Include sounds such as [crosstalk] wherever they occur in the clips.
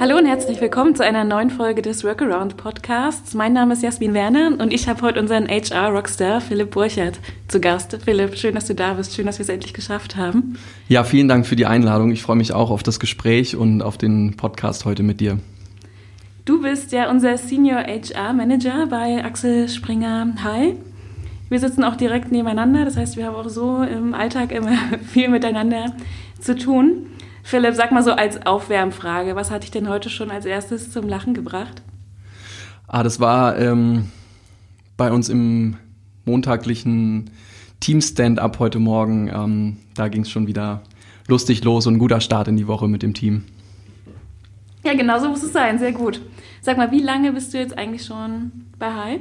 Hallo und herzlich willkommen zu einer neuen Folge des Workaround Podcasts. Mein Name ist Jasmin Werner und ich habe heute unseren HR-Rockstar Philipp Burchert zu Gast. Philipp, schön, dass du da bist. Schön, dass wir es endlich geschafft haben. Ja, vielen Dank für die Einladung. Ich freue mich auch auf das Gespräch und auf den Podcast heute mit dir. Du bist ja unser Senior HR Manager bei Axel Springer High. Wir sitzen auch direkt nebeneinander, das heißt, wir haben auch so im Alltag immer [laughs] viel miteinander zu tun. Philipp, sag mal so als Aufwärmfrage, was hatte ich denn heute schon als erstes zum Lachen gebracht? Ah, das war ähm, bei uns im montaglichen Team-Stand-up heute Morgen. Ähm, da ging es schon wieder lustig los und ein guter Start in die Woche mit dem Team. Ja, genau so muss es sein, sehr gut. Sag mal, wie lange bist du jetzt eigentlich schon bei Hai?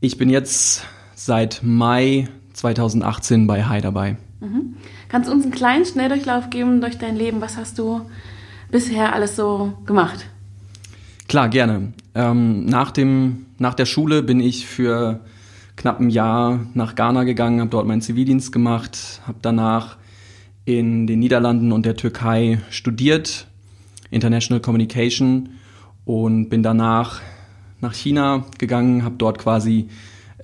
Ich bin jetzt seit Mai 2018 bei Hai dabei. Mhm. Kannst du uns einen kleinen Schnelldurchlauf geben durch dein Leben? Was hast du bisher alles so gemacht? Klar, gerne. Ähm, nach, dem, nach der Schule bin ich für knapp ein Jahr nach Ghana gegangen, habe dort meinen Zivildienst gemacht, habe danach in den Niederlanden und der Türkei studiert, International Communication und bin danach nach China gegangen, habe dort quasi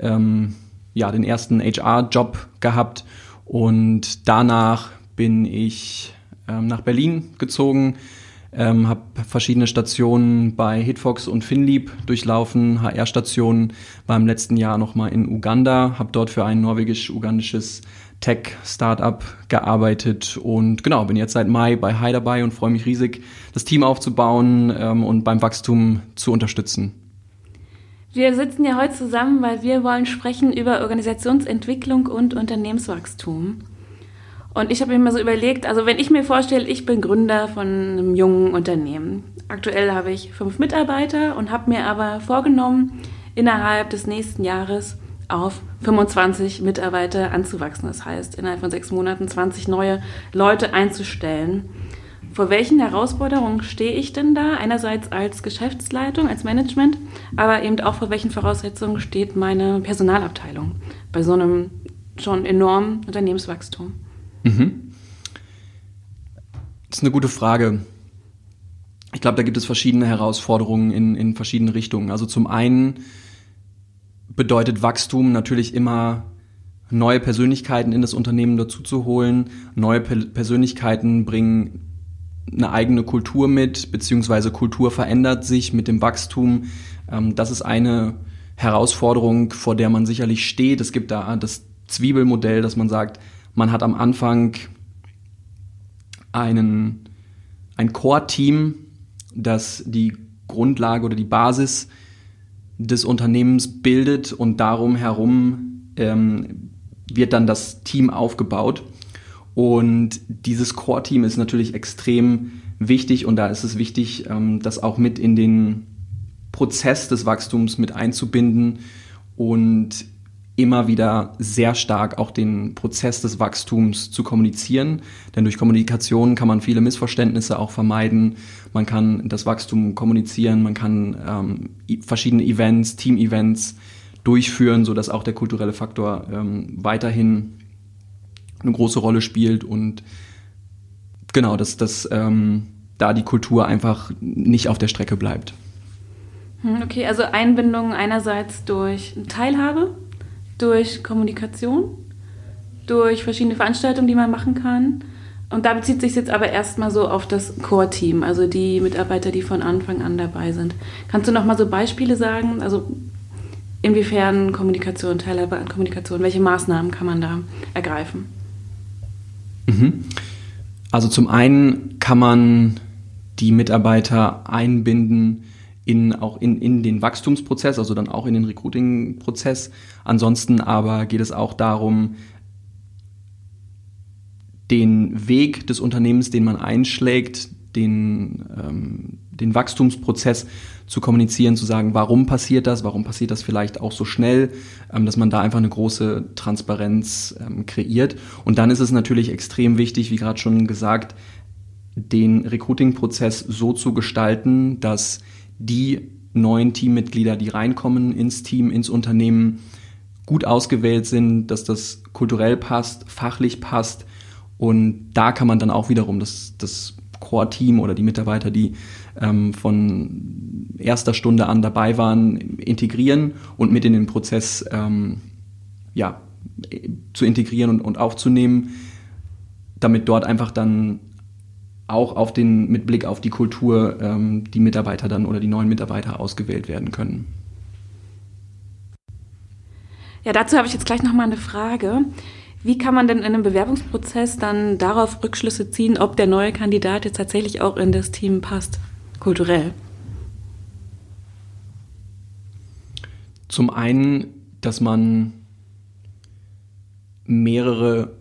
ähm, ja, den ersten HR-Job gehabt und danach bin ich ähm, nach Berlin gezogen, ähm, habe verschiedene Stationen bei Hitfox und Finlieb durchlaufen, HR-Stationen, war im letzten Jahr nochmal in Uganda, habe dort für ein norwegisch-ugandisches Tech-Startup gearbeitet und genau, bin jetzt seit Mai bei Hi dabei und freue mich riesig, das Team aufzubauen ähm, und beim Wachstum zu unterstützen. Wir sitzen ja heute zusammen, weil wir wollen sprechen über Organisationsentwicklung und Unternehmenswachstum. Und ich habe mir mal so überlegt, also wenn ich mir vorstelle, ich bin Gründer von einem jungen Unternehmen. Aktuell habe ich fünf Mitarbeiter und habe mir aber vorgenommen, innerhalb des nächsten Jahres auf 25 Mitarbeiter anzuwachsen. Das heißt, innerhalb von sechs Monaten 20 neue Leute einzustellen. Vor welchen Herausforderungen stehe ich denn da? Einerseits als Geschäftsleitung, als Management, aber eben auch vor welchen Voraussetzungen steht meine Personalabteilung bei so einem schon enormen Unternehmenswachstum? Mhm. Das ist eine gute Frage. Ich glaube, da gibt es verschiedene Herausforderungen in, in verschiedene Richtungen. Also zum einen bedeutet Wachstum natürlich immer neue Persönlichkeiten in das Unternehmen dazu zu holen. Neue Persönlichkeiten bringen eine eigene Kultur mit, beziehungsweise Kultur verändert sich mit dem Wachstum. Ähm, das ist eine Herausforderung, vor der man sicherlich steht. Es gibt da das Zwiebelmodell, dass man sagt, man hat am Anfang einen, ein Core-Team, das die Grundlage oder die Basis des Unternehmens bildet und darum herum ähm, wird dann das Team aufgebaut. Und dieses Core-Team ist natürlich extrem wichtig und da ist es wichtig, ähm, das auch mit in den Prozess des Wachstums mit einzubinden und immer wieder sehr stark auch den Prozess des Wachstums zu kommunizieren. Denn durch Kommunikation kann man viele Missverständnisse auch vermeiden. Man kann das Wachstum kommunizieren, man kann ähm, verschiedene Events, Team-Events durchführen, sodass auch der kulturelle Faktor ähm, weiterhin eine große Rolle spielt und genau, dass, dass ähm, da die Kultur einfach nicht auf der Strecke bleibt. Hm, okay, also Einbindung einerseits durch Teilhabe, durch Kommunikation, durch verschiedene Veranstaltungen, die man machen kann. Und da bezieht sich jetzt aber erstmal so auf das Core-Team, also die Mitarbeiter, die von Anfang an dabei sind. Kannst du noch mal so Beispiele sagen? Also inwiefern Kommunikation, Teilhabe an Kommunikation, welche Maßnahmen kann man da ergreifen? Mhm. Also zum einen kann man die Mitarbeiter einbinden in, auch in, in den Wachstumsprozess, also dann auch in den Recruiting-Prozess. Ansonsten aber geht es auch darum, den Weg des Unternehmens, den man einschlägt, den, ähm, den Wachstumsprozess zu kommunizieren, zu sagen, warum passiert das, warum passiert das vielleicht auch so schnell, ähm, dass man da einfach eine große Transparenz ähm, kreiert. Und dann ist es natürlich extrem wichtig, wie gerade schon gesagt, den Recruiting-Prozess so zu gestalten, dass die neuen Teammitglieder, die reinkommen ins Team, ins Unternehmen, gut ausgewählt sind, dass das kulturell passt, fachlich passt. Und da kann man dann auch wiederum das, das Core-Team oder die Mitarbeiter, die ähm, von erster Stunde an dabei waren, integrieren und mit in den Prozess ähm, ja, zu integrieren und, und aufzunehmen, damit dort einfach dann auch auf den, mit Blick auf die Kultur ähm, die Mitarbeiter dann oder die neuen Mitarbeiter ausgewählt werden können. Ja, dazu habe ich jetzt gleich nochmal eine Frage. Wie kann man denn in einem Bewerbungsprozess dann darauf Rückschlüsse ziehen, ob der neue Kandidat jetzt tatsächlich auch in das Team passt, kulturell? Zum einen, dass man mehrere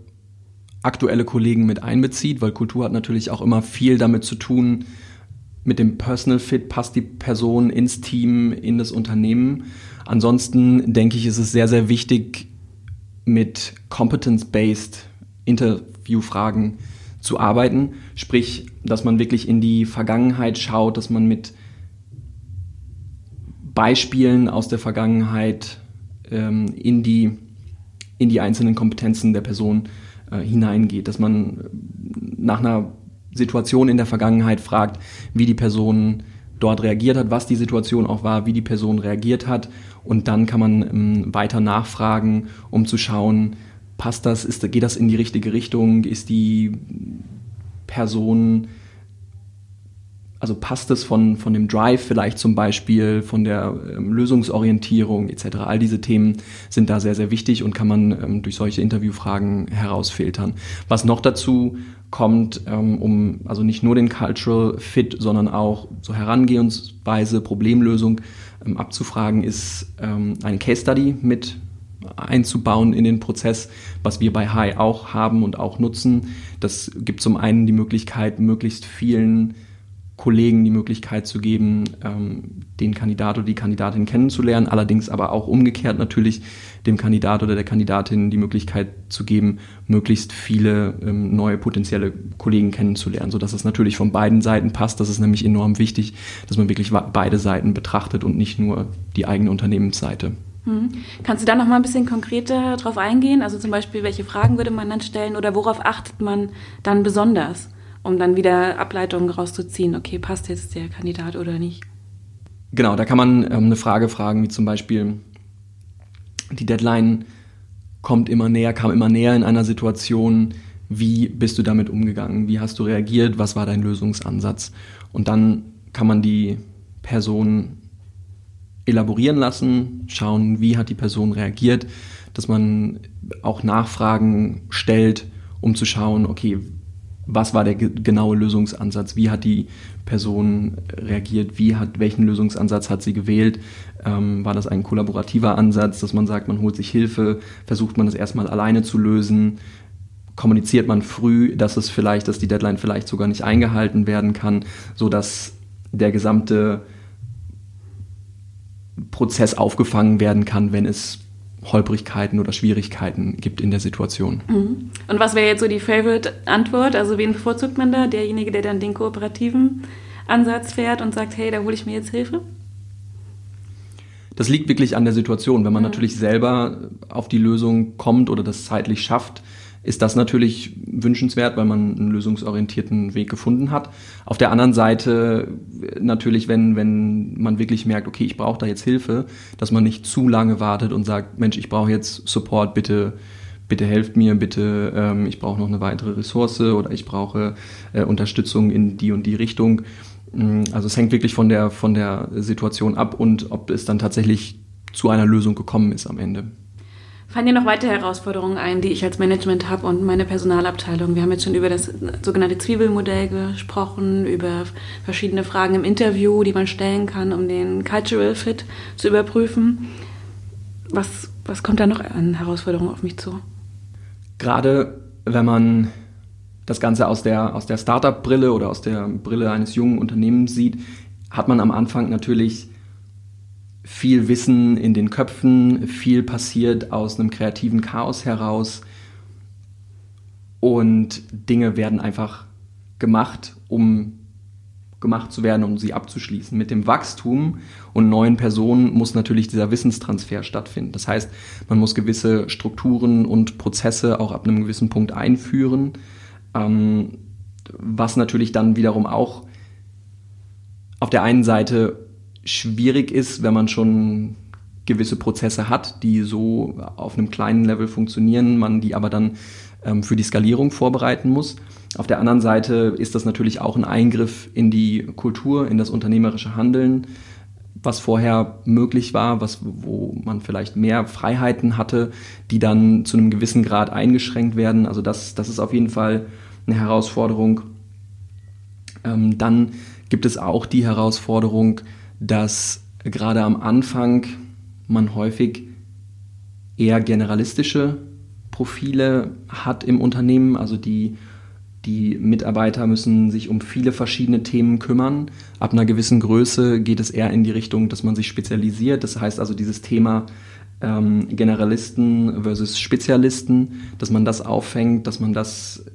aktuelle Kollegen mit einbezieht, weil Kultur hat natürlich auch immer viel damit zu tun, mit dem Personal Fit passt die Person ins Team, in das Unternehmen. Ansonsten denke ich, ist es sehr, sehr wichtig, mit Competence-Based Interviewfragen zu arbeiten. Sprich, dass man wirklich in die Vergangenheit schaut, dass man mit Beispielen aus der Vergangenheit ähm, in, die, in die einzelnen Kompetenzen der Person äh, hineingeht, dass man nach einer Situation in der Vergangenheit fragt, wie die Person dort reagiert hat, was die Situation auch war, wie die Person reagiert hat. Und dann kann man ähm, weiter nachfragen, um zu schauen, passt das, ist, geht das in die richtige Richtung, ist die Person also passt es von, von dem Drive vielleicht zum Beispiel, von der ähm, Lösungsorientierung etc. All diese Themen sind da sehr, sehr wichtig und kann man ähm, durch solche Interviewfragen herausfiltern. Was noch dazu kommt, ähm, um also nicht nur den Cultural Fit, sondern auch so Herangehensweise, Problemlösung abzufragen, ist ähm, eine Case Study mit einzubauen in den Prozess, was wir bei High auch haben und auch nutzen. Das gibt zum einen die Möglichkeit, möglichst vielen Kollegen die Möglichkeit zu geben, ähm, den Kandidat oder die Kandidatin kennenzulernen, allerdings aber auch umgekehrt natürlich dem Kandidat oder der Kandidatin die Möglichkeit zu geben, möglichst viele ähm, neue potenzielle Kollegen kennenzulernen, sodass es natürlich von beiden Seiten passt. Das ist nämlich enorm wichtig, dass man wirklich beide Seiten betrachtet und nicht nur die eigene Unternehmensseite. Hm. Kannst du da noch mal ein bisschen konkreter drauf eingehen? Also zum Beispiel, welche Fragen würde man dann stellen oder worauf achtet man dann besonders? Um dann wieder Ableitungen rauszuziehen, okay, passt jetzt der Kandidat oder nicht. Genau, da kann man ähm, eine Frage fragen, wie zum Beispiel, die Deadline kommt immer näher, kam immer näher in einer Situation, wie bist du damit umgegangen, wie hast du reagiert, was war dein Lösungsansatz? Und dann kann man die Person elaborieren lassen, schauen, wie hat die Person reagiert, dass man auch Nachfragen stellt, um zu schauen, okay, was war der genaue Lösungsansatz, wie hat die Person reagiert, wie hat, welchen Lösungsansatz hat sie gewählt, ähm, war das ein kollaborativer Ansatz, dass man sagt, man holt sich Hilfe, versucht man es erstmal alleine zu lösen, kommuniziert man früh, dass es vielleicht, dass die Deadline vielleicht sogar nicht eingehalten werden kann, so dass der gesamte Prozess aufgefangen werden kann, wenn es Holprigkeiten oder Schwierigkeiten gibt in der Situation. Mhm. Und was wäre jetzt so die Favorite-Antwort? Also wen bevorzugt man da? Derjenige, der dann den kooperativen Ansatz fährt und sagt, hey, da hole ich mir jetzt Hilfe? Das liegt wirklich an der Situation. Wenn man mhm. natürlich selber auf die Lösung kommt oder das zeitlich schafft, ist das natürlich wünschenswert, weil man einen lösungsorientierten Weg gefunden hat. Auf der anderen Seite natürlich, wenn, wenn man wirklich merkt, okay, ich brauche da jetzt Hilfe, dass man nicht zu lange wartet und sagt, Mensch, ich brauche jetzt Support, bitte bitte helft mir, bitte, ähm, ich brauche noch eine weitere Ressource oder ich brauche äh, Unterstützung in die und die Richtung. Mm, also es hängt wirklich von der, von der Situation ab und ob es dann tatsächlich zu einer Lösung gekommen ist am Ende. Fallen dir noch weitere Herausforderungen ein, die ich als Management habe und meine Personalabteilung? Wir haben jetzt schon über das sogenannte Zwiebelmodell gesprochen, über verschiedene Fragen im Interview, die man stellen kann, um den Cultural Fit zu überprüfen. Was, was kommt da noch an Herausforderungen auf mich zu? Gerade wenn man das Ganze aus der, aus der Startup-Brille oder aus der Brille eines jungen Unternehmens sieht, hat man am Anfang natürlich viel Wissen in den Köpfen, viel passiert aus einem kreativen Chaos heraus und Dinge werden einfach gemacht, um gemacht zu werden, um sie abzuschließen. Mit dem Wachstum und neuen Personen muss natürlich dieser Wissenstransfer stattfinden. Das heißt, man muss gewisse Strukturen und Prozesse auch ab einem gewissen Punkt einführen. Ähm, was natürlich dann wiederum auch auf der einen Seite schwierig ist, wenn man schon gewisse Prozesse hat, die so auf einem kleinen Level funktionieren, man die aber dann ähm, für die Skalierung vorbereiten muss. Auf der anderen Seite ist das natürlich auch ein Eingriff in die Kultur, in das unternehmerische Handeln, was vorher möglich war, was, wo man vielleicht mehr Freiheiten hatte, die dann zu einem gewissen Grad eingeschränkt werden. Also das, das ist auf jeden Fall eine Herausforderung. Ähm, dann gibt es auch die Herausforderung, dass gerade am Anfang man häufig eher generalistische Profile hat im Unternehmen, also die die Mitarbeiter müssen sich um viele verschiedene Themen kümmern. Ab einer gewissen Größe geht es eher in die Richtung, dass man sich spezialisiert. Das heißt also dieses Thema ähm, Generalisten versus Spezialisten, dass man das auffängt, dass man das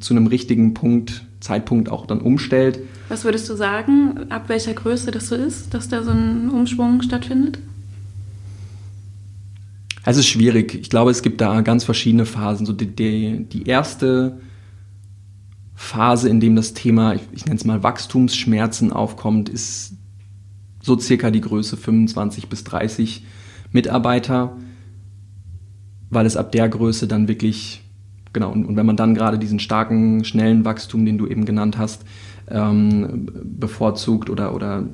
zu einem richtigen Punkt, Zeitpunkt auch dann umstellt. Was würdest du sagen, ab welcher Größe das so ist, dass da so ein Umschwung stattfindet? Es ist schwierig. Ich glaube, es gibt da ganz verschiedene Phasen. So die, die, die erste Phase, in dem das Thema, ich, ich nenne es mal Wachstumsschmerzen aufkommt, ist so circa die Größe 25 bis 30 Mitarbeiter, weil es ab der Größe dann wirklich, genau, und, und wenn man dann gerade diesen starken, schnellen Wachstum, den du eben genannt hast, ähm, bevorzugt oder, oder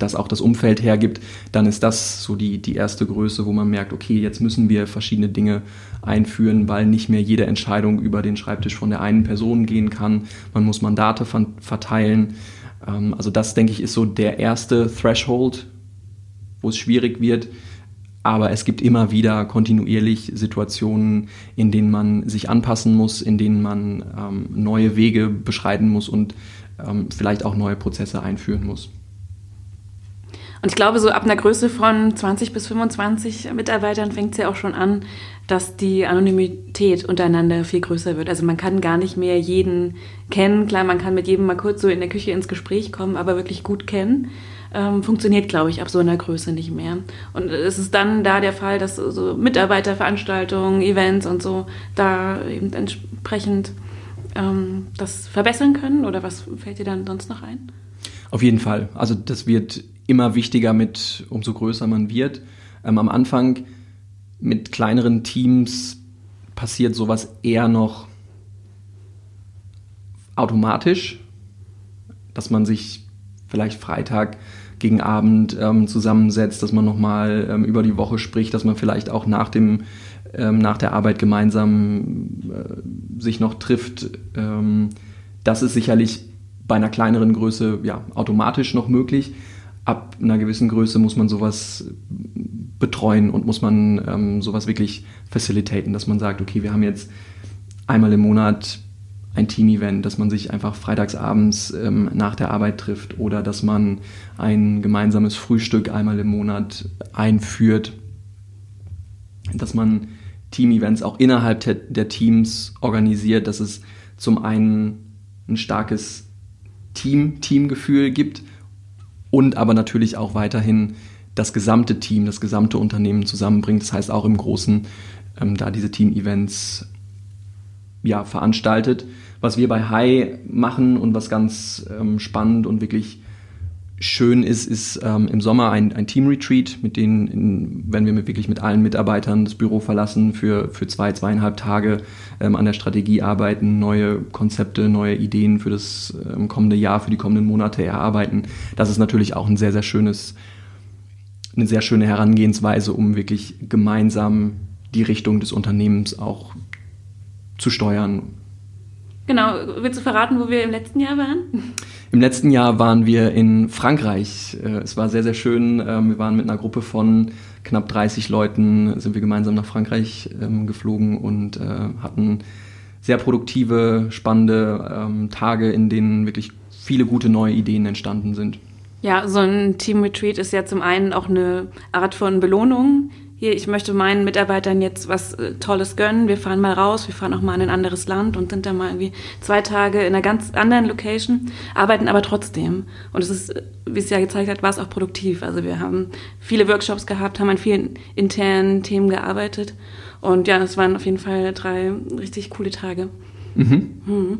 das auch das Umfeld hergibt, dann ist das so die, die erste Größe, wo man merkt, okay, jetzt müssen wir verschiedene Dinge einführen, weil nicht mehr jede Entscheidung über den Schreibtisch von der einen Person gehen kann. Man muss Mandate verteilen. Ähm, also das, denke ich, ist so der erste Threshold, wo es schwierig wird. Aber es gibt immer wieder kontinuierlich Situationen, in denen man sich anpassen muss, in denen man ähm, neue Wege beschreiten muss und ähm, vielleicht auch neue Prozesse einführen muss. Und ich glaube, so ab einer Größe von 20 bis 25 Mitarbeitern fängt es ja auch schon an, dass die Anonymität untereinander viel größer wird. Also man kann gar nicht mehr jeden kennen. Klar, man kann mit jedem mal kurz so in der Küche ins Gespräch kommen, aber wirklich gut kennen. Ähm, funktioniert, glaube ich, ab so einer Größe nicht mehr. Und es ist dann da der Fall, dass so Mitarbeiterveranstaltungen, Events und so da eben entsprechend ähm, das verbessern können? Oder was fällt dir dann sonst noch ein? Auf jeden Fall. Also das wird immer wichtiger mit, umso größer man wird. Ähm, am Anfang mit kleineren Teams passiert sowas eher noch automatisch, dass man sich vielleicht Freitag gegen Abend ähm, zusammensetzt, dass man nochmal ähm, über die Woche spricht, dass man vielleicht auch nach dem ähm, nach der Arbeit gemeinsam äh, sich noch trifft. Ähm, das ist sicherlich bei einer kleineren Größe ja, automatisch noch möglich. Ab einer gewissen Größe muss man sowas betreuen und muss man ähm, sowas wirklich facilitaten, dass man sagt, okay, wir haben jetzt einmal im Monat ein Team-Event, dass man sich einfach freitagsabends ähm, nach der Arbeit trifft oder dass man ein gemeinsames Frühstück einmal im Monat einführt, dass man Team-Events auch innerhalb der Teams organisiert, dass es zum einen ein starkes Team, Teamgefühl gibt und aber natürlich auch weiterhin das gesamte Team, das gesamte Unternehmen zusammenbringt. Das heißt auch im Großen ähm, da diese Team-Events ja, veranstaltet. Was wir bei High machen und was ganz ähm, spannend und wirklich schön ist, ist ähm, im Sommer ein, ein Team-Retreat, mit denen, in, wenn wir mit, wirklich mit allen Mitarbeitern das Büro verlassen, für, für zwei, zweieinhalb Tage ähm, an der Strategie arbeiten, neue Konzepte, neue Ideen für das ähm, kommende Jahr, für die kommenden Monate erarbeiten. Das ist natürlich auch ein sehr, sehr schönes, eine sehr schöne Herangehensweise, um wirklich gemeinsam die Richtung des Unternehmens auch zu steuern. Genau, willst du verraten, wo wir im letzten Jahr waren? Im letzten Jahr waren wir in Frankreich. Äh, es war sehr, sehr schön. Ähm, wir waren mit einer Gruppe von knapp 30 Leuten, sind wir gemeinsam nach Frankreich ähm, geflogen und äh, hatten sehr produktive, spannende ähm, Tage, in denen wirklich viele gute neue Ideen entstanden sind. Ja, so ein Team-Retreat ist ja zum einen auch eine Art von Belohnung, hier, ich möchte meinen Mitarbeitern jetzt was äh, Tolles gönnen. Wir fahren mal raus, wir fahren auch mal in ein anderes Land und sind dann mal irgendwie zwei Tage in einer ganz anderen Location, arbeiten aber trotzdem. Und es ist, äh, wie es ja gezeigt hat, war es auch produktiv. Also wir haben viele Workshops gehabt, haben an vielen internen Themen gearbeitet. Und ja, es waren auf jeden Fall drei richtig coole Tage. Mhm. Mhm.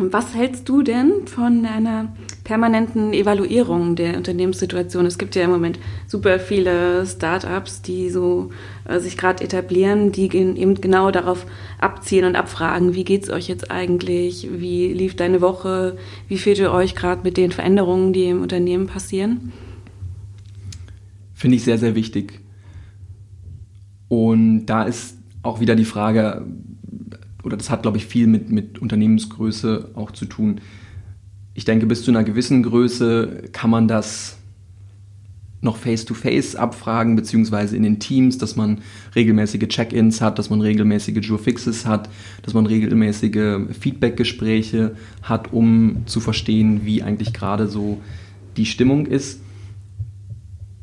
Was hältst du denn von einer permanenten Evaluierung der Unternehmenssituation? Es gibt ja im Moment super viele Startups, die so äh, sich gerade etablieren, die eben genau darauf abzielen und abfragen, wie geht's euch jetzt eigentlich? Wie lief deine Woche? Wie fühlt ihr euch gerade mit den Veränderungen, die im Unternehmen passieren? Finde ich sehr, sehr wichtig. Und da ist auch wieder die Frage, oder das hat, glaube ich, viel mit, mit Unternehmensgröße auch zu tun. Ich denke, bis zu einer gewissen Größe kann man das noch face-to-face -face abfragen, beziehungsweise in den Teams, dass man regelmäßige Check-ins hat, dass man regelmäßige Jure-Fixes hat, dass man regelmäßige Feedback-Gespräche hat, um zu verstehen, wie eigentlich gerade so die Stimmung ist.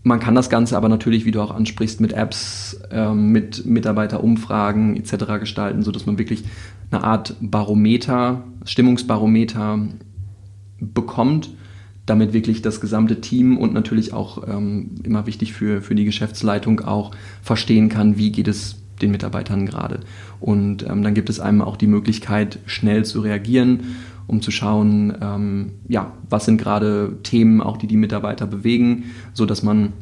Man kann das Ganze aber natürlich, wie du auch ansprichst, mit Apps, ähm, mit Mitarbeiterumfragen etc. gestalten, sodass man wirklich eine Art Barometer, Stimmungsbarometer bekommt, damit wirklich das gesamte Team und natürlich auch ähm, immer wichtig für, für die Geschäftsleitung auch verstehen kann, wie geht es den Mitarbeitern gerade. Und ähm, dann gibt es einem auch die Möglichkeit, schnell zu reagieren um zu schauen, ähm, ja, was sind gerade Themen, auch die die Mitarbeiter bewegen, so dass man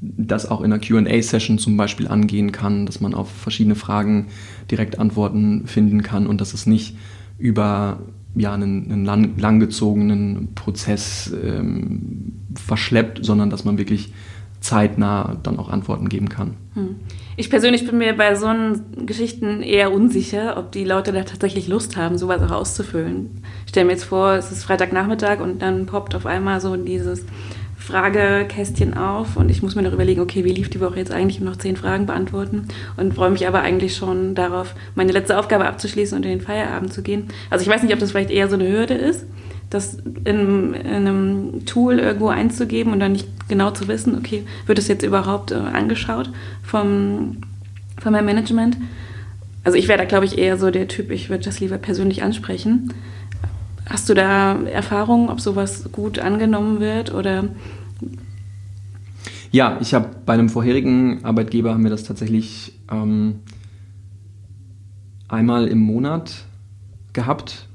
das auch in einer QA-Session zum Beispiel angehen kann, dass man auf verschiedene Fragen direkt Antworten finden kann und dass es nicht über ja, einen, einen lang, langgezogenen Prozess ähm, verschleppt, sondern dass man wirklich zeitnah dann auch Antworten geben kann. Hm. Ich persönlich bin mir bei so Geschichten eher unsicher, ob die Leute da tatsächlich Lust haben, sowas auch auszufüllen. Ich stelle mir jetzt vor, es ist Freitagnachmittag und dann poppt auf einmal so dieses Fragekästchen auf und ich muss mir noch überlegen, okay, wie lief die Woche jetzt eigentlich, um noch zehn Fragen beantworten und freue mich aber eigentlich schon darauf, meine letzte Aufgabe abzuschließen und in den Feierabend zu gehen. Also ich weiß nicht, ob das vielleicht eher so eine Hürde ist, das in, in, einem Tool irgendwo einzugeben und dann nicht genau zu wissen, okay, wird das jetzt überhaupt äh, angeschaut vom, von meinem Management? Also ich wäre da, glaube ich, eher so der Typ, ich würde das lieber persönlich ansprechen. Hast du da Erfahrungen, ob sowas gut angenommen wird oder? Ja, ich habe bei einem vorherigen Arbeitgeber haben wir das tatsächlich ähm, einmal im Monat gehabt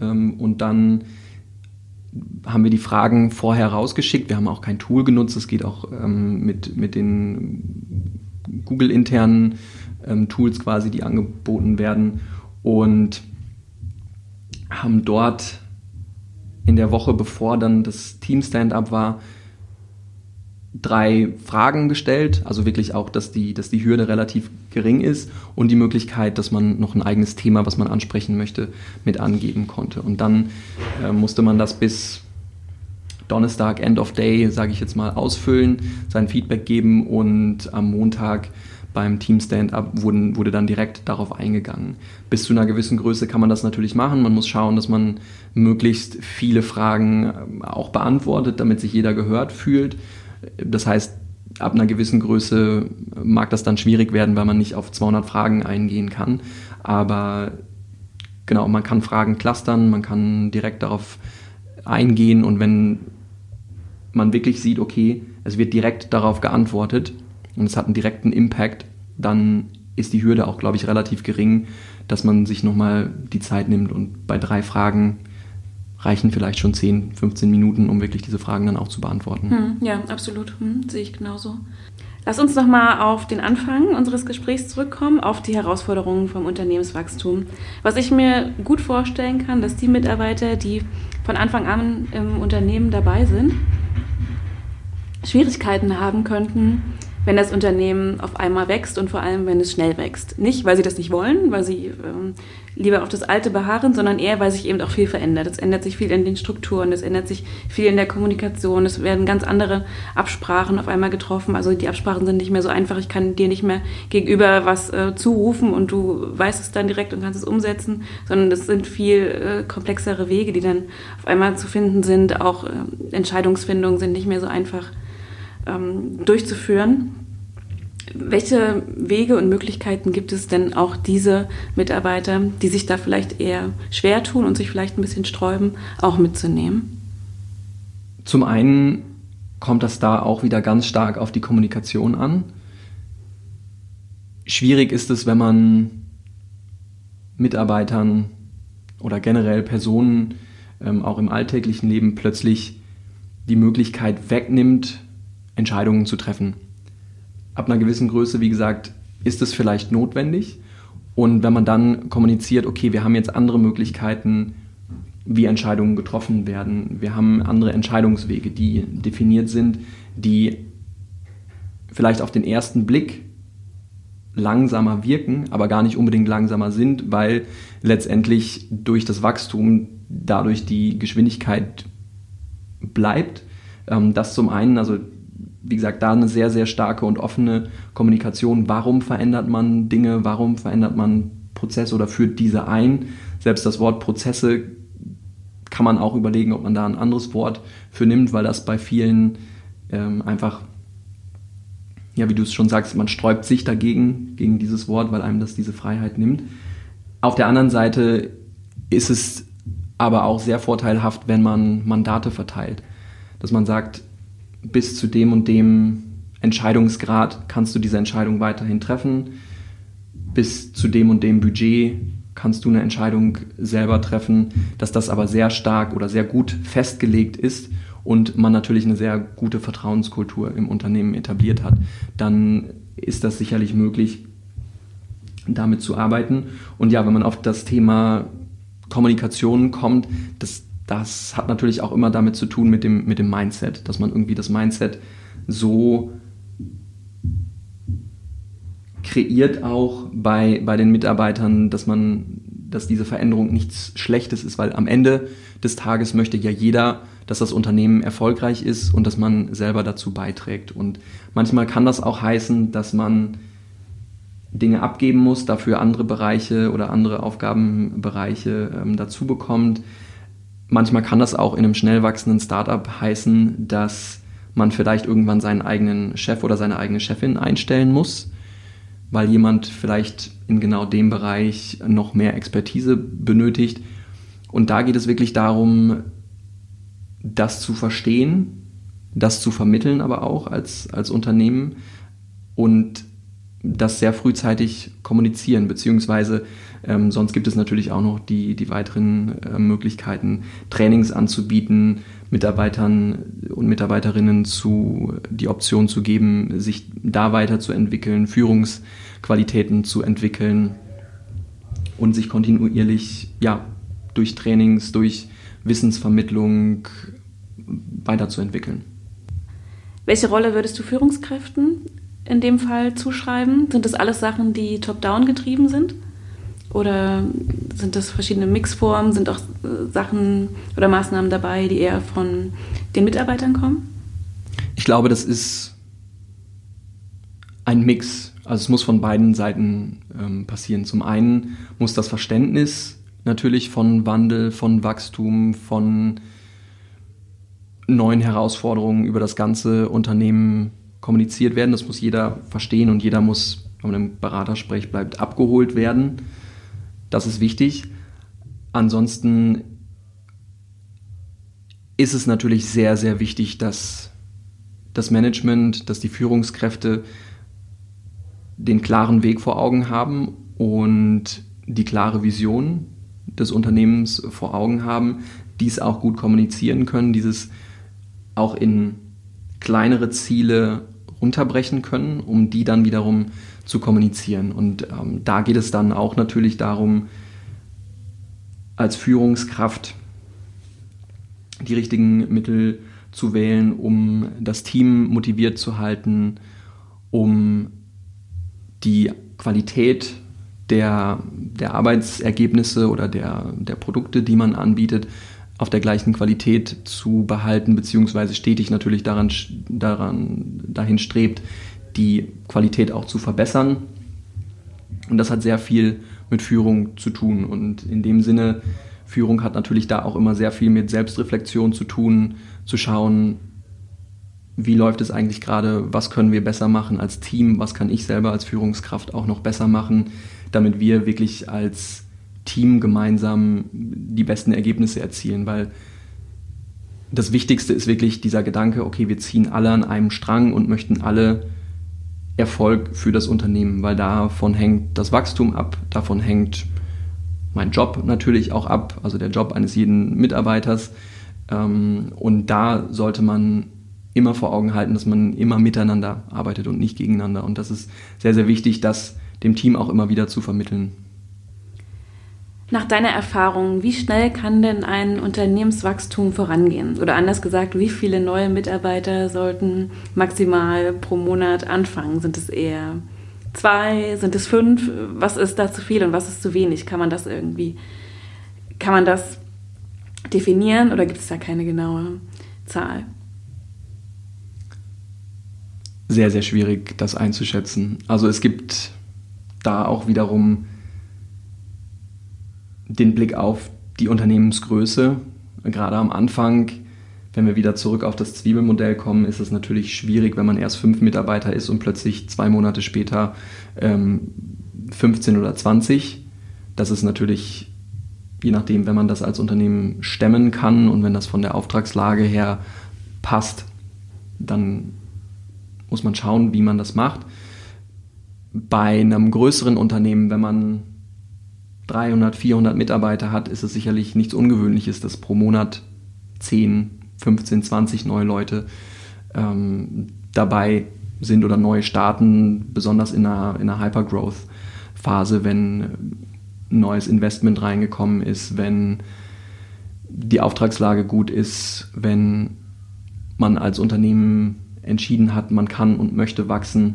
ähm, und dann haben wir die Fragen vorher rausgeschickt. Wir haben auch kein Tool genutzt. Es geht auch ähm, mit, mit den Google-internen ähm, Tools quasi, die angeboten werden. Und haben dort in der Woche, bevor dann das Team-Stand-up war, drei Fragen gestellt, also wirklich auch, dass die, dass die Hürde relativ gering ist und die Möglichkeit, dass man noch ein eigenes Thema, was man ansprechen möchte, mit angeben konnte. Und dann äh, musste man das bis Donnerstag, End of Day, sage ich jetzt mal, ausfüllen, sein Feedback geben und am Montag beim Team Stand-up wurde dann direkt darauf eingegangen. Bis zu einer gewissen Größe kann man das natürlich machen. Man muss schauen, dass man möglichst viele Fragen ähm, auch beantwortet, damit sich jeder gehört fühlt. Das heißt, ab einer gewissen Größe mag das dann schwierig werden, weil man nicht auf 200 Fragen eingehen kann. Aber genau, man kann Fragen clustern, man kann direkt darauf eingehen und wenn man wirklich sieht, okay, es wird direkt darauf geantwortet und es hat einen direkten Impact, dann ist die Hürde auch, glaube ich, relativ gering, dass man sich nochmal die Zeit nimmt und bei drei Fragen reichen vielleicht schon 10, 15 Minuten, um wirklich diese Fragen dann auch zu beantworten. Hm, ja, absolut. Hm, sehe ich genauso. Lass uns nochmal auf den Anfang unseres Gesprächs zurückkommen, auf die Herausforderungen vom Unternehmenswachstum. Was ich mir gut vorstellen kann, dass die Mitarbeiter, die von Anfang an im Unternehmen dabei sind, Schwierigkeiten haben könnten, wenn das Unternehmen auf einmal wächst und vor allem, wenn es schnell wächst. Nicht, weil sie das nicht wollen, weil sie ähm, lieber auf das Alte beharren, sondern eher, weil sich eben auch viel verändert. Es ändert sich viel in den Strukturen, es ändert sich viel in der Kommunikation, es werden ganz andere Absprachen auf einmal getroffen. Also die Absprachen sind nicht mehr so einfach. Ich kann dir nicht mehr gegenüber was äh, zurufen und du weißt es dann direkt und kannst es umsetzen, sondern es sind viel äh, komplexere Wege, die dann auf einmal zu finden sind. Auch äh, Entscheidungsfindungen sind nicht mehr so einfach ähm, durchzuführen. Welche Wege und Möglichkeiten gibt es denn auch diese Mitarbeiter, die sich da vielleicht eher schwer tun und sich vielleicht ein bisschen sträuben, auch mitzunehmen? Zum einen kommt das da auch wieder ganz stark auf die Kommunikation an. Schwierig ist es, wenn man Mitarbeitern oder generell Personen ähm, auch im alltäglichen Leben plötzlich die Möglichkeit wegnimmt, Entscheidungen zu treffen. Ab einer gewissen Größe, wie gesagt, ist es vielleicht notwendig. Und wenn man dann kommuniziert, okay, wir haben jetzt andere Möglichkeiten, wie Entscheidungen getroffen werden, wir haben andere Entscheidungswege, die definiert sind, die vielleicht auf den ersten Blick langsamer wirken, aber gar nicht unbedingt langsamer sind, weil letztendlich durch das Wachstum dadurch die Geschwindigkeit bleibt. Ähm, das zum einen, also wie gesagt, da eine sehr, sehr starke und offene Kommunikation. Warum verändert man Dinge? Warum verändert man Prozesse oder führt diese ein? Selbst das Wort Prozesse kann man auch überlegen, ob man da ein anderes Wort für nimmt, weil das bei vielen ähm, einfach ja, wie du es schon sagst, man sträubt sich dagegen, gegen dieses Wort, weil einem das diese Freiheit nimmt. Auf der anderen Seite ist es aber auch sehr vorteilhaft, wenn man Mandate verteilt. Dass man sagt, bis zu dem und dem Entscheidungsgrad kannst du diese Entscheidung weiterhin treffen. Bis zu dem und dem Budget kannst du eine Entscheidung selber treffen, dass das aber sehr stark oder sehr gut festgelegt ist und man natürlich eine sehr gute Vertrauenskultur im Unternehmen etabliert hat, dann ist das sicherlich möglich, damit zu arbeiten. Und ja, wenn man auf das Thema Kommunikation kommt, das, das hat natürlich auch immer damit zu tun mit dem, mit dem Mindset, dass man irgendwie das Mindset so kreiert auch bei, bei den Mitarbeitern, dass man, dass diese Veränderung nichts Schlechtes ist, weil am Ende des Tages möchte ja jeder dass das Unternehmen erfolgreich ist und dass man selber dazu beiträgt. Und manchmal kann das auch heißen, dass man Dinge abgeben muss, dafür andere Bereiche oder andere Aufgabenbereiche ähm, dazu bekommt. Manchmal kann das auch in einem schnell wachsenden Startup heißen, dass man vielleicht irgendwann seinen eigenen Chef oder seine eigene Chefin einstellen muss, weil jemand vielleicht in genau dem Bereich noch mehr Expertise benötigt. Und da geht es wirklich darum, das zu verstehen, das zu vermitteln, aber auch als, als Unternehmen und das sehr frühzeitig kommunizieren, beziehungsweise ähm, sonst gibt es natürlich auch noch die, die weiteren äh, Möglichkeiten, Trainings anzubieten, Mitarbeitern und Mitarbeiterinnen zu, die Option zu geben, sich da weiterzuentwickeln, Führungsqualitäten zu entwickeln und sich kontinuierlich ja, durch Trainings, durch Wissensvermittlung weiterzuentwickeln. Welche Rolle würdest du Führungskräften in dem Fall zuschreiben? Sind das alles Sachen, die top-down getrieben sind? Oder sind das verschiedene Mixformen? Sind auch äh, Sachen oder Maßnahmen dabei, die eher von den Mitarbeitern kommen? Ich glaube, das ist ein Mix. Also es muss von beiden Seiten ähm, passieren. Zum einen muss das Verständnis natürlich von Wandel, von Wachstum, von neuen Herausforderungen über das ganze Unternehmen kommuniziert werden. Das muss jeder verstehen und jeder muss, wenn man im Beratersprech bleibt, abgeholt werden. Das ist wichtig. Ansonsten ist es natürlich sehr, sehr wichtig, dass das Management, dass die Führungskräfte den klaren Weg vor Augen haben und die klare Vision, des Unternehmens vor Augen haben, dies auch gut kommunizieren können, dieses auch in kleinere Ziele runterbrechen können, um die dann wiederum zu kommunizieren. Und ähm, da geht es dann auch natürlich darum, als Führungskraft die richtigen Mittel zu wählen, um das Team motiviert zu halten, um die Qualität der, der Arbeitsergebnisse oder der, der Produkte, die man anbietet, auf der gleichen Qualität zu behalten, beziehungsweise stetig natürlich daran, daran, dahin strebt, die Qualität auch zu verbessern. Und das hat sehr viel mit Führung zu tun. Und in dem Sinne, Führung hat natürlich da auch immer sehr viel mit Selbstreflexion zu tun, zu schauen, wie läuft es eigentlich gerade, was können wir besser machen als Team, was kann ich selber als Führungskraft auch noch besser machen, damit wir wirklich als Team gemeinsam die besten Ergebnisse erzielen, weil das Wichtigste ist wirklich dieser Gedanke, okay, wir ziehen alle an einem Strang und möchten alle Erfolg für das Unternehmen, weil davon hängt das Wachstum ab, davon hängt mein Job natürlich auch ab, also der Job eines jeden Mitarbeiters. Ähm, und da sollte man immer vor Augen halten, dass man immer miteinander arbeitet und nicht gegeneinander. Und das ist sehr, sehr wichtig, das dem Team auch immer wieder zu vermitteln. Nach deiner Erfahrung, wie schnell kann denn ein Unternehmenswachstum vorangehen? Oder anders gesagt, wie viele neue Mitarbeiter sollten maximal pro Monat anfangen? Sind es eher zwei? Sind es fünf? Was ist da zu viel und was ist zu wenig? Kann man das irgendwie, kann man das definieren oder gibt es da keine genaue Zahl? Sehr, sehr schwierig, das einzuschätzen. Also es gibt da auch wiederum den Blick auf die Unternehmensgröße. Gerade am Anfang, wenn wir wieder zurück auf das Zwiebelmodell kommen, ist es natürlich schwierig, wenn man erst fünf Mitarbeiter ist und plötzlich zwei Monate später ähm, 15 oder 20. Das ist natürlich, je nachdem, wenn man das als Unternehmen stemmen kann und wenn das von der Auftragslage her passt, dann muss man schauen, wie man das macht. Bei einem größeren Unternehmen, wenn man 300, 400 Mitarbeiter hat, ist es sicherlich nichts Ungewöhnliches, dass pro Monat 10, 15, 20 neue Leute ähm, dabei sind oder neu starten, besonders in einer, in einer Hypergrowth-Phase, wenn neues Investment reingekommen ist, wenn die Auftragslage gut ist, wenn man als Unternehmen entschieden hat, man kann und möchte wachsen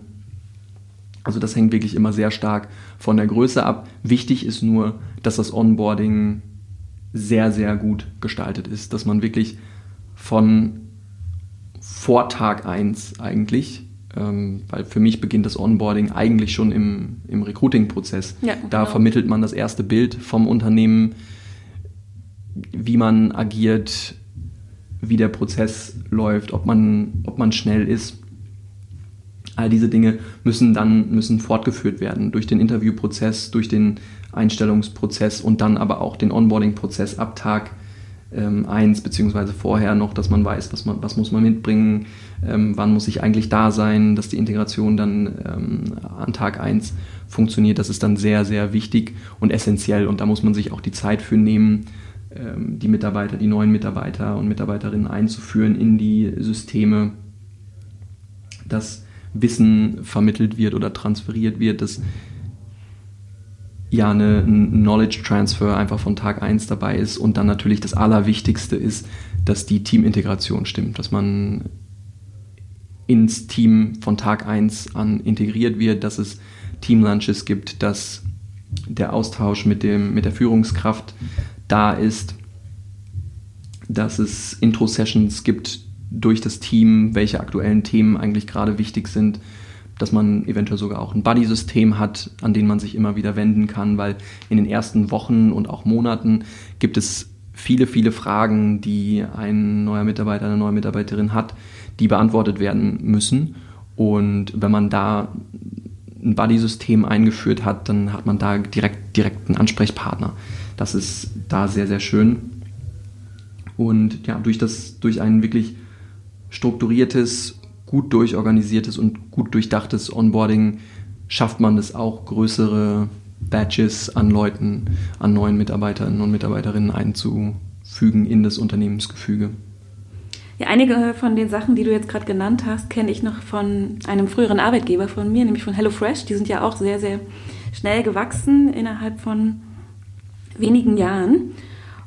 also das hängt wirklich immer sehr stark von der Größe ab. Wichtig ist nur, dass das Onboarding sehr, sehr gut gestaltet ist, dass man wirklich von vor Tag 1 eigentlich, ähm, weil für mich beginnt das Onboarding eigentlich schon im, im Recruiting-Prozess. Ja, da genau. vermittelt man das erste Bild vom Unternehmen, wie man agiert, wie der Prozess läuft, ob man, ob man schnell ist. All diese Dinge müssen dann müssen fortgeführt werden durch den Interviewprozess, durch den Einstellungsprozess und dann aber auch den Onboarding-Prozess ab Tag ähm, 1 beziehungsweise vorher noch, dass man weiß, was, man, was muss man mitbringen, ähm, wann muss ich eigentlich da sein, dass die Integration dann ähm, an Tag 1 funktioniert. Das ist dann sehr, sehr wichtig und essentiell und da muss man sich auch die Zeit für nehmen, ähm, die Mitarbeiter, die neuen Mitarbeiter und Mitarbeiterinnen einzuführen in die Systeme. Das Wissen vermittelt wird oder transferiert wird, dass ja eine, ein Knowledge Transfer einfach von Tag 1 dabei ist und dann natürlich das Allerwichtigste ist, dass die Teamintegration stimmt, dass man ins Team von Tag 1 an integriert wird, dass es Teamlunches gibt, dass der Austausch mit, dem, mit der Führungskraft da ist, dass es Intro-Sessions gibt, durch das Team, welche aktuellen Themen eigentlich gerade wichtig sind, dass man eventuell sogar auch ein Buddy-System hat, an den man sich immer wieder wenden kann, weil in den ersten Wochen und auch Monaten gibt es viele, viele Fragen, die ein neuer Mitarbeiter, eine neue Mitarbeiterin hat, die beantwortet werden müssen. Und wenn man da ein Buddy-System eingeführt hat, dann hat man da direkt, direkt einen Ansprechpartner. Das ist da sehr, sehr schön. Und ja, durch das, durch einen wirklich strukturiertes, gut durchorganisiertes und gut durchdachtes Onboarding schafft man es auch, größere Badges an Leuten, an neuen Mitarbeiterinnen und Mitarbeiterinnen einzufügen in das Unternehmensgefüge. Ja, einige von den Sachen, die du jetzt gerade genannt hast, kenne ich noch von einem früheren Arbeitgeber von mir, nämlich von HelloFresh. Die sind ja auch sehr, sehr schnell gewachsen innerhalb von wenigen Jahren.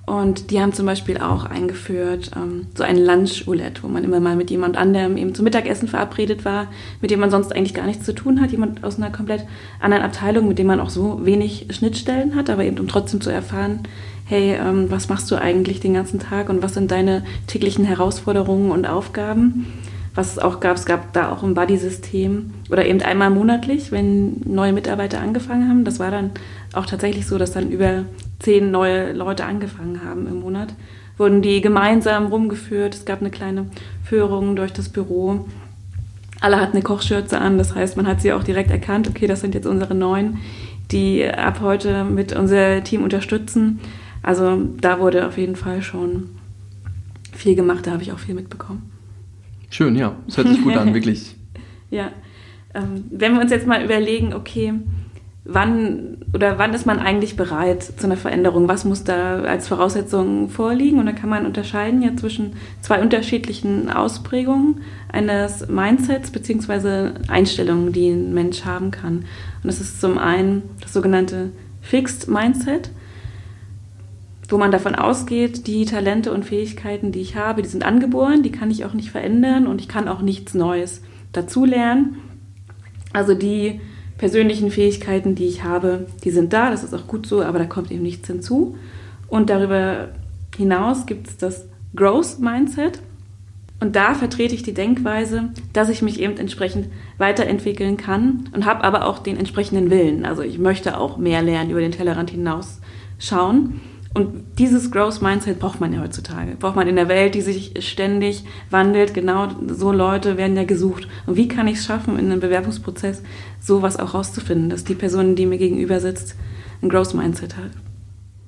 Und die haben zum Beispiel auch eingeführt ähm, so ein Lunch-Roulette, wo man immer mal mit jemand anderem eben zum Mittagessen verabredet war, mit dem man sonst eigentlich gar nichts zu tun hat, jemand aus einer komplett anderen Abteilung, mit dem man auch so wenig Schnittstellen hat, aber eben um trotzdem zu erfahren, hey, ähm, was machst du eigentlich den ganzen Tag und was sind deine täglichen Herausforderungen und Aufgaben? Was es auch gab, es gab da auch ein Buddy-System oder eben einmal monatlich, wenn neue Mitarbeiter angefangen haben. Das war dann auch tatsächlich so, dass dann über zehn neue Leute angefangen haben im Monat, wurden die gemeinsam rumgeführt. Es gab eine kleine Führung durch das Büro. Alle hatten eine Kochschürze an, das heißt, man hat sie auch direkt erkannt, okay, das sind jetzt unsere Neuen, die ab heute mit unser Team unterstützen. Also da wurde auf jeden Fall schon viel gemacht, da habe ich auch viel mitbekommen. Schön, ja, das hört sich gut an, [laughs] wirklich. Ja, ähm, wenn wir uns jetzt mal überlegen, okay, wann oder wann ist man eigentlich bereit zu einer Veränderung? Was muss da als Voraussetzung vorliegen? Und da kann man unterscheiden ja zwischen zwei unterschiedlichen Ausprägungen eines Mindsets beziehungsweise Einstellungen, die ein Mensch haben kann. Und das ist zum einen das sogenannte Fixed Mindset, wo man davon ausgeht, die Talente und Fähigkeiten, die ich habe, die sind angeboren, die kann ich auch nicht verändern und ich kann auch nichts Neues dazulernen. Also die persönlichen Fähigkeiten, die ich habe, die sind da, das ist auch gut so, aber da kommt eben nichts hinzu. Und darüber hinaus gibt es das Growth Mindset. Und da vertrete ich die Denkweise, dass ich mich eben entsprechend weiterentwickeln kann und habe aber auch den entsprechenden Willen. Also ich möchte auch mehr lernen, über den Tellerrand hinaus schauen. Und dieses Growth Mindset braucht man ja heutzutage. Braucht man in der Welt, die sich ständig wandelt. Genau so Leute werden ja gesucht. Und wie kann ich es schaffen, in einem Bewerbungsprozess sowas auch rauszufinden, dass die Person, die mir gegenüber sitzt, ein Growth Mindset hat?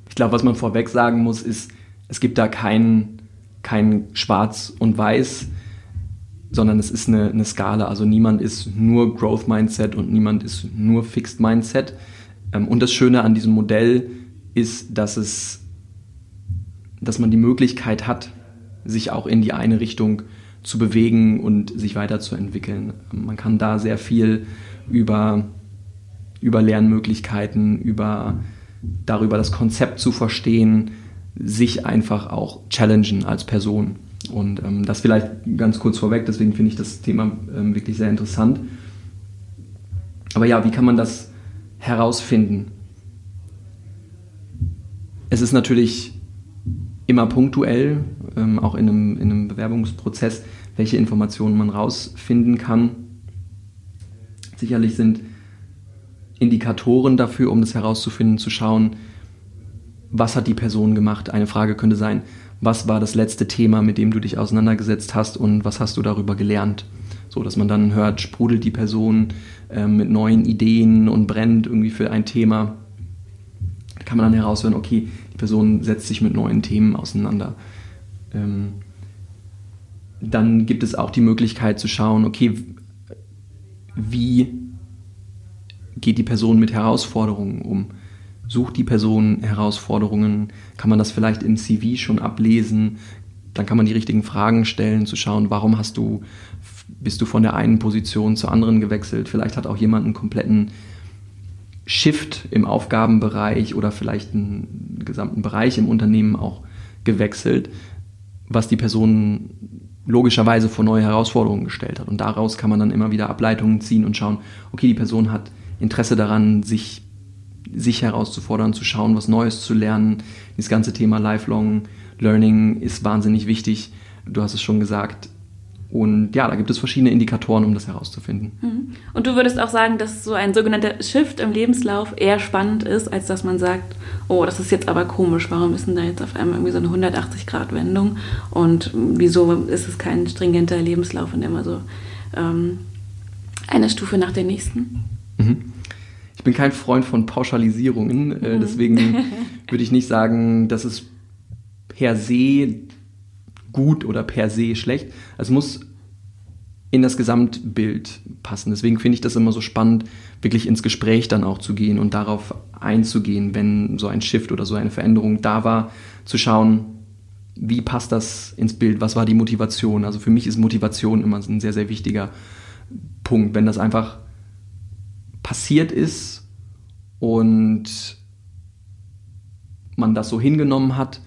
Ich glaube, was man vorweg sagen muss, ist, es gibt da kein, kein Schwarz und Weiß, sondern es ist eine, eine Skala. Also niemand ist nur Growth Mindset und niemand ist nur Fixed Mindset. Ähm, und das Schöne an diesem Modell ist, dass es, dass man die Möglichkeit hat, sich auch in die eine Richtung zu bewegen und sich weiterzuentwickeln. Man kann da sehr viel über, über Lernmöglichkeiten, über darüber das Konzept zu verstehen, sich einfach auch challengen als Person. Und ähm, das vielleicht ganz kurz vorweg, deswegen finde ich das Thema ähm, wirklich sehr interessant. Aber ja, wie kann man das herausfinden? Es ist natürlich immer punktuell, ähm, auch in einem, in einem Bewerbungsprozess, welche Informationen man rausfinden kann. Sicherlich sind Indikatoren dafür, um das herauszufinden, zu schauen, was hat die Person gemacht. Eine Frage könnte sein, was war das letzte Thema, mit dem du dich auseinandergesetzt hast und was hast du darüber gelernt? So, dass man dann hört, sprudelt die Person äh, mit neuen Ideen und brennt irgendwie für ein Thema kann man dann heraushören, okay, die Person setzt sich mit neuen Themen auseinander. Ähm, dann gibt es auch die Möglichkeit zu schauen, okay, wie geht die Person mit Herausforderungen um? Sucht die Person Herausforderungen? Kann man das vielleicht im CV schon ablesen? Dann kann man die richtigen Fragen stellen, zu schauen, warum hast du, bist du von der einen Position zur anderen gewechselt? Vielleicht hat auch jemand einen kompletten Shift im Aufgabenbereich oder vielleicht einen gesamten Bereich im Unternehmen auch gewechselt, was die Person logischerweise vor neue Herausforderungen gestellt hat. Und daraus kann man dann immer wieder Ableitungen ziehen und schauen, okay, die Person hat Interesse daran, sich, sich herauszufordern, zu schauen, was Neues zu lernen. Das ganze Thema Lifelong Learning ist wahnsinnig wichtig. Du hast es schon gesagt, und ja, da gibt es verschiedene Indikatoren, um das herauszufinden. Mhm. Und du würdest auch sagen, dass so ein sogenannter Shift im Lebenslauf eher spannend ist, als dass man sagt, oh, das ist jetzt aber komisch, warum ist denn da jetzt auf einmal irgendwie so eine 180-Grad-Wendung und wieso ist es kein stringenter Lebenslauf und immer so ähm, eine Stufe nach der nächsten? Mhm. Ich bin kein Freund von Pauschalisierungen, äh, mhm. deswegen [laughs] würde ich nicht sagen, dass es per se gut oder per se schlecht. Es muss in das Gesamtbild passen. Deswegen finde ich das immer so spannend, wirklich ins Gespräch dann auch zu gehen und darauf einzugehen, wenn so ein Shift oder so eine Veränderung da war, zu schauen, wie passt das ins Bild, was war die Motivation. Also für mich ist Motivation immer ein sehr, sehr wichtiger Punkt. Wenn das einfach passiert ist und man das so hingenommen hat,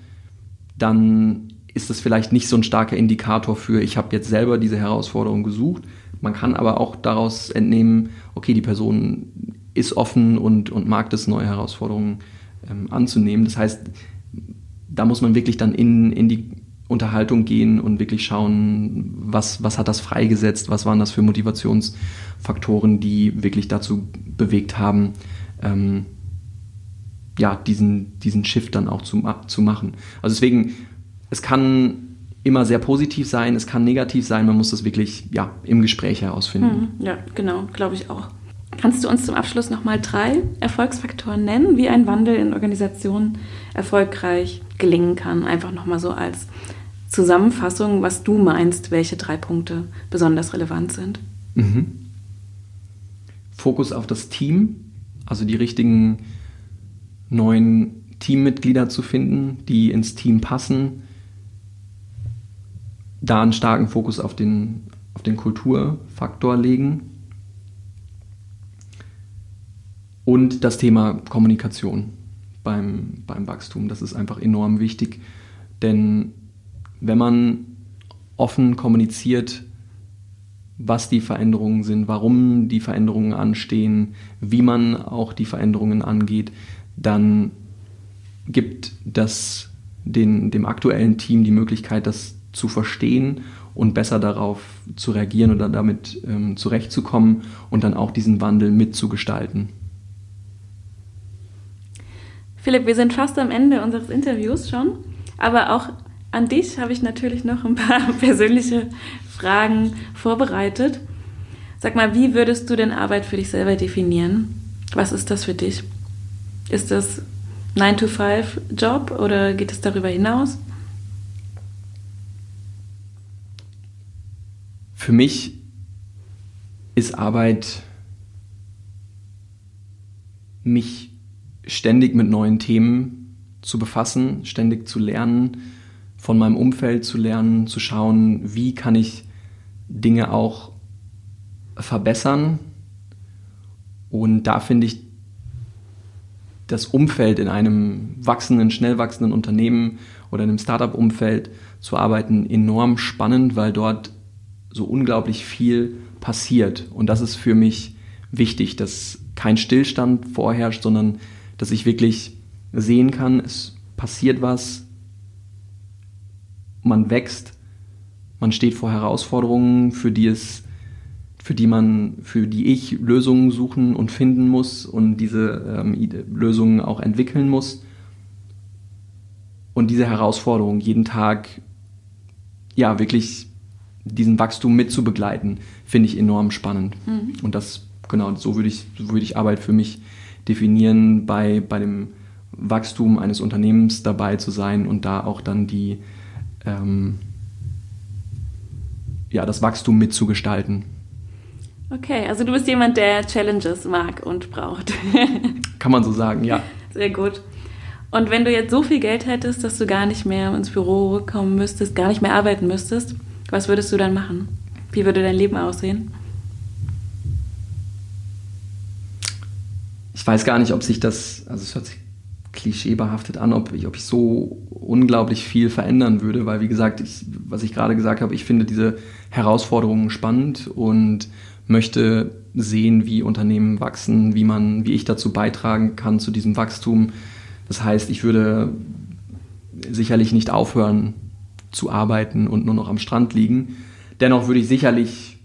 dann ist das vielleicht nicht so ein starker Indikator für, ich habe jetzt selber diese Herausforderung gesucht. Man kann aber auch daraus entnehmen, okay, die Person ist offen und, und mag das, neue Herausforderungen ähm, anzunehmen. Das heißt, da muss man wirklich dann in, in die Unterhaltung gehen und wirklich schauen, was, was hat das freigesetzt, was waren das für Motivationsfaktoren, die wirklich dazu bewegt haben, ähm, ja, diesen, diesen Shift dann auch zu, zu machen. Also deswegen es kann immer sehr positiv sein, es kann negativ sein, man muss das wirklich ja, im Gespräch herausfinden. Hm, ja, genau, glaube ich auch. Kannst du uns zum Abschluss nochmal drei Erfolgsfaktoren nennen, wie ein Wandel in Organisationen erfolgreich gelingen kann? Einfach nochmal so als Zusammenfassung, was du meinst, welche drei Punkte besonders relevant sind. Mhm. Fokus auf das Team, Also die richtigen neuen Teammitglieder zu finden, die ins Team passen. Da einen starken Fokus auf den, auf den Kulturfaktor legen. Und das Thema Kommunikation beim, beim Wachstum. Das ist einfach enorm wichtig. Denn wenn man offen kommuniziert, was die Veränderungen sind, warum die Veränderungen anstehen, wie man auch die Veränderungen angeht, dann gibt das den, dem aktuellen Team die Möglichkeit, das zu verstehen und besser darauf zu reagieren oder damit ähm, zurechtzukommen und dann auch diesen Wandel mitzugestalten. Philipp, wir sind fast am Ende unseres Interviews schon, aber auch an dich habe ich natürlich noch ein paar [laughs] persönliche Fragen vorbereitet. Sag mal, wie würdest du denn Arbeit für dich selber definieren? Was ist das für dich? Ist das 9-to-5-Job oder geht es darüber hinaus? Für mich ist Arbeit mich ständig mit neuen Themen zu befassen, ständig zu lernen, von meinem Umfeld zu lernen, zu schauen, wie kann ich Dinge auch verbessern. Und da finde ich das Umfeld in einem wachsenden, schnell wachsenden Unternehmen oder in einem Startup-Umfeld zu arbeiten enorm spannend, weil dort so unglaublich viel passiert. Und das ist für mich wichtig, dass kein Stillstand vorherrscht, sondern dass ich wirklich sehen kann, es passiert was, man wächst, man steht vor Herausforderungen, für die es, für die man, für die ich Lösungen suchen und finden muss und diese ähm, Lösungen auch entwickeln muss. Und diese Herausforderung jeden Tag, ja, wirklich diesen Wachstum mit zu begleiten, finde ich enorm spannend. Mhm. Und das, genau, so würde ich, so würde ich Arbeit für mich definieren, bei, bei dem Wachstum eines Unternehmens dabei zu sein und da auch dann die, ähm, ja, das Wachstum mitzugestalten. Okay, also du bist jemand, der Challenges mag und braucht. [laughs] Kann man so sagen, ja. Sehr gut. Und wenn du jetzt so viel Geld hättest, dass du gar nicht mehr ins Büro kommen müsstest, gar nicht mehr arbeiten müsstest, was würdest du dann machen? Wie würde dein Leben aussehen? ich weiß gar nicht, ob sich das, also es hört sich klischeebehaftet an, ob ich, ob ich so unglaublich viel verändern würde, weil wie gesagt, ich, was ich gerade gesagt habe, ich finde diese Herausforderungen spannend und möchte sehen, wie Unternehmen wachsen, wie man, wie ich dazu beitragen kann zu diesem Wachstum. Das heißt, ich würde sicherlich nicht aufhören zu arbeiten und nur noch am Strand liegen. Dennoch würde ich sicherlich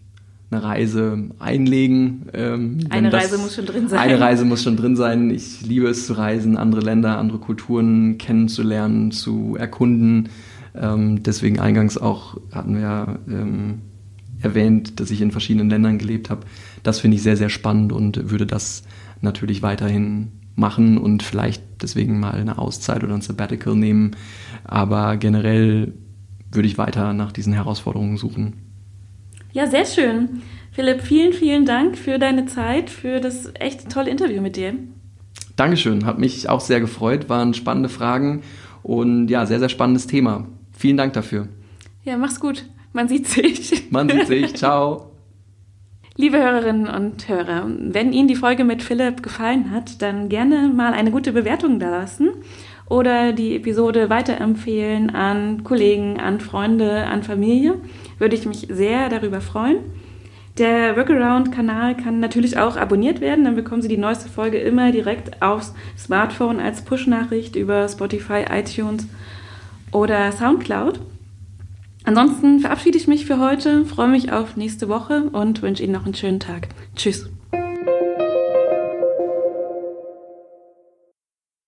eine Reise einlegen. Ähm, eine das, Reise muss schon drin sein. Eine Reise muss schon drin sein. Ich liebe es zu reisen, andere Länder, andere Kulturen kennenzulernen, zu erkunden. Ähm, deswegen eingangs auch hatten wir ähm, erwähnt, dass ich in verschiedenen Ländern gelebt habe. Das finde ich sehr, sehr spannend und würde das natürlich weiterhin machen und vielleicht deswegen mal eine Auszeit oder ein Sabbatical nehmen. Aber generell würde ich weiter nach diesen Herausforderungen suchen. Ja, sehr schön. Philipp, vielen, vielen Dank für deine Zeit, für das echt tolle Interview mit dir. Dankeschön, hat mich auch sehr gefreut, waren spannende Fragen und ja, sehr, sehr spannendes Thema. Vielen Dank dafür. Ja, mach's gut. Man sieht sich. Man sieht sich. [laughs] Ciao. Liebe Hörerinnen und Hörer, wenn Ihnen die Folge mit Philipp gefallen hat, dann gerne mal eine gute Bewertung da lassen oder die Episode weiterempfehlen an Kollegen, an Freunde, an Familie. Würde ich mich sehr darüber freuen. Der Workaround-Kanal kann natürlich auch abonniert werden, dann bekommen Sie die neueste Folge immer direkt aufs Smartphone als Push-Nachricht über Spotify, iTunes oder Soundcloud. Ansonsten verabschiede ich mich für heute, freue mich auf nächste Woche und wünsche Ihnen noch einen schönen Tag. Tschüss.